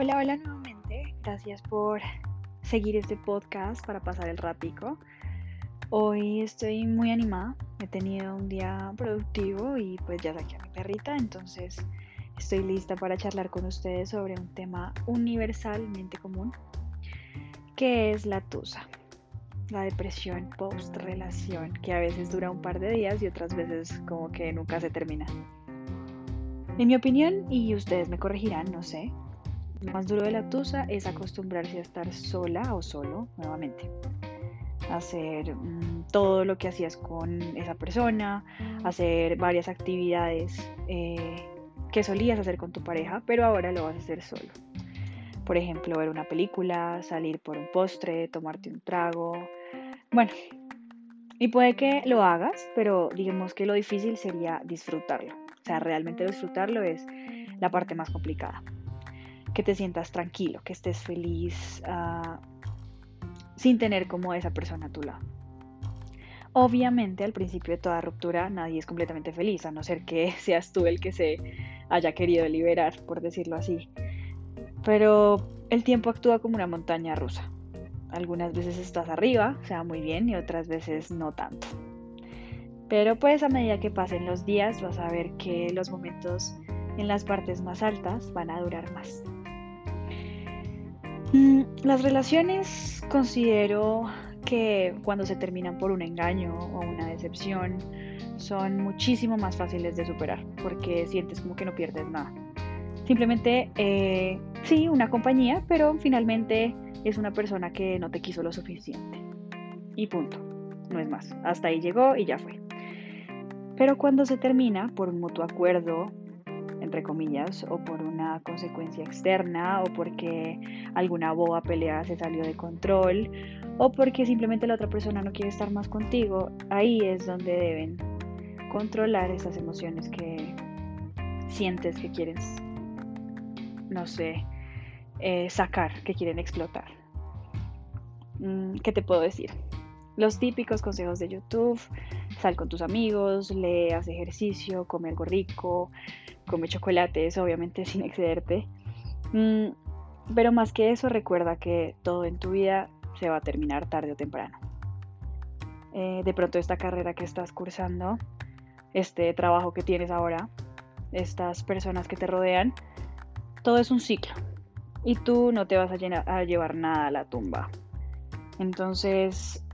Hola, hola nuevamente. Gracias por seguir este podcast para pasar el ratico. Hoy estoy muy animada. He tenido un día productivo y pues ya saqué a mi perrita, entonces estoy lista para charlar con ustedes sobre un tema universalmente común, que es la tusa, la depresión post relación, que a veces dura un par de días y otras veces como que nunca se termina. En mi opinión, y ustedes me corregirán, no sé, lo más duro de la tusa es acostumbrarse a estar sola o solo nuevamente. Hacer mm, todo lo que hacías con esa persona, hacer varias actividades eh, que solías hacer con tu pareja, pero ahora lo vas a hacer solo. Por ejemplo, ver una película, salir por un postre, tomarte un trago. Bueno, y puede que lo hagas, pero digamos que lo difícil sería disfrutarlo. O sea, realmente disfrutarlo es la parte más complicada que te sientas tranquilo, que estés feliz uh, sin tener como esa persona a tu lado. Obviamente al principio de toda ruptura nadie es completamente feliz, a no ser que seas tú el que se haya querido liberar, por decirlo así. Pero el tiempo actúa como una montaña rusa. Algunas veces estás arriba, o sea, muy bien, y otras veces no tanto. Pero pues a medida que pasen los días vas a ver que los momentos en las partes más altas van a durar más. Mm, las relaciones considero que cuando se terminan por un engaño o una decepción son muchísimo más fáciles de superar porque sientes como que no pierdes nada. Simplemente, eh, sí, una compañía, pero finalmente es una persona que no te quiso lo suficiente. Y punto. No es más. Hasta ahí llegó y ya fue. Pero cuando se termina por un mutuo acuerdo entre comillas, o por una consecuencia externa, o porque alguna boba pelea se salió de control, o porque simplemente la otra persona no quiere estar más contigo, ahí es donde deben controlar esas emociones que sientes que quieres, no sé, eh, sacar, que quieren explotar. Mm, ¿Qué te puedo decir? Los típicos consejos de YouTube, sal con tus amigos, lee, haz ejercicio, come algo rico, come chocolates, obviamente sin excederte. Mm, pero más que eso, recuerda que todo en tu vida se va a terminar tarde o temprano. Eh, de pronto esta carrera que estás cursando, este trabajo que tienes ahora, estas personas que te rodean, todo es un ciclo. Y tú no te vas a, a llevar nada a la tumba. Entonces,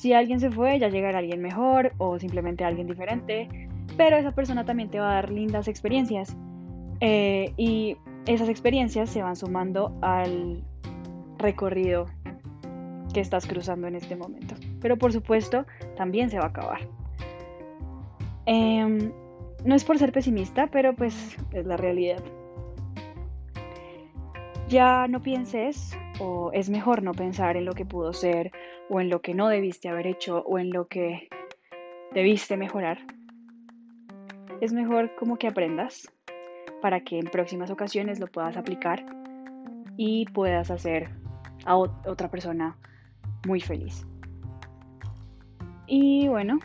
si alguien se fue, ya llegará alguien mejor o simplemente alguien diferente pero esa persona también te va a dar lindas experiencias eh, y esas experiencias se van sumando al recorrido que estás cruzando en este momento. Pero por supuesto, también se va a acabar. Em, no es por ser pesimista, pero pues es la realidad. Ya no pienses, o es mejor no pensar en lo que pudo ser, o en lo que no debiste haber hecho, o en lo que debiste mejorar es mejor como que aprendas para que en próximas ocasiones lo puedas aplicar y puedas hacer a otra persona muy feliz. Y bueno,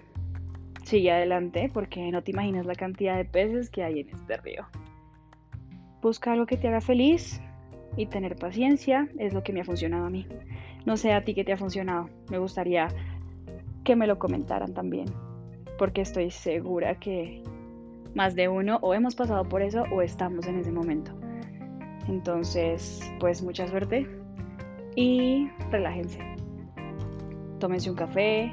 sigue adelante porque no te imaginas la cantidad de peces que hay en este río. Busca algo que te haga feliz y tener paciencia es lo que me ha funcionado a mí. No sé a ti qué te ha funcionado. Me gustaría que me lo comentaran también porque estoy segura que más de uno o hemos pasado por eso o estamos en ese momento. Entonces, pues mucha suerte y relájense. Tómense un café,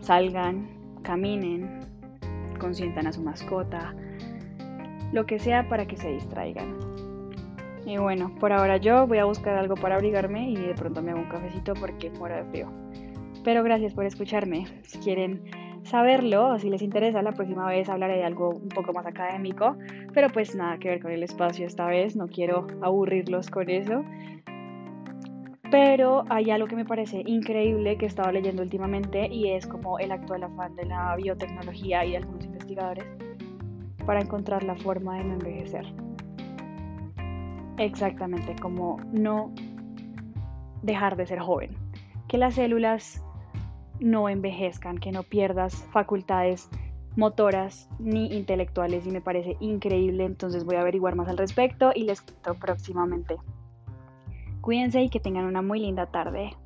salgan, caminen, consientan a su mascota, lo que sea para que se distraigan. Y bueno, por ahora yo voy a buscar algo para abrigarme y de pronto me hago un cafecito porque muero de frío. Pero gracias por escucharme. Si quieren saberlo, si les interesa, la próxima vez hablaré de algo un poco más académico, pero pues nada que ver con el espacio esta vez, no quiero aburrirlos con eso. Pero hay algo que me parece increíble que he estado leyendo últimamente y es como el actual afán de la biotecnología y de algunos investigadores para encontrar la forma de no envejecer. Exactamente, como no dejar de ser joven. Que las células no envejezcan, que no pierdas facultades motoras ni intelectuales y me parece increíble, entonces voy a averiguar más al respecto y les cuento próximamente. Cuídense y que tengan una muy linda tarde.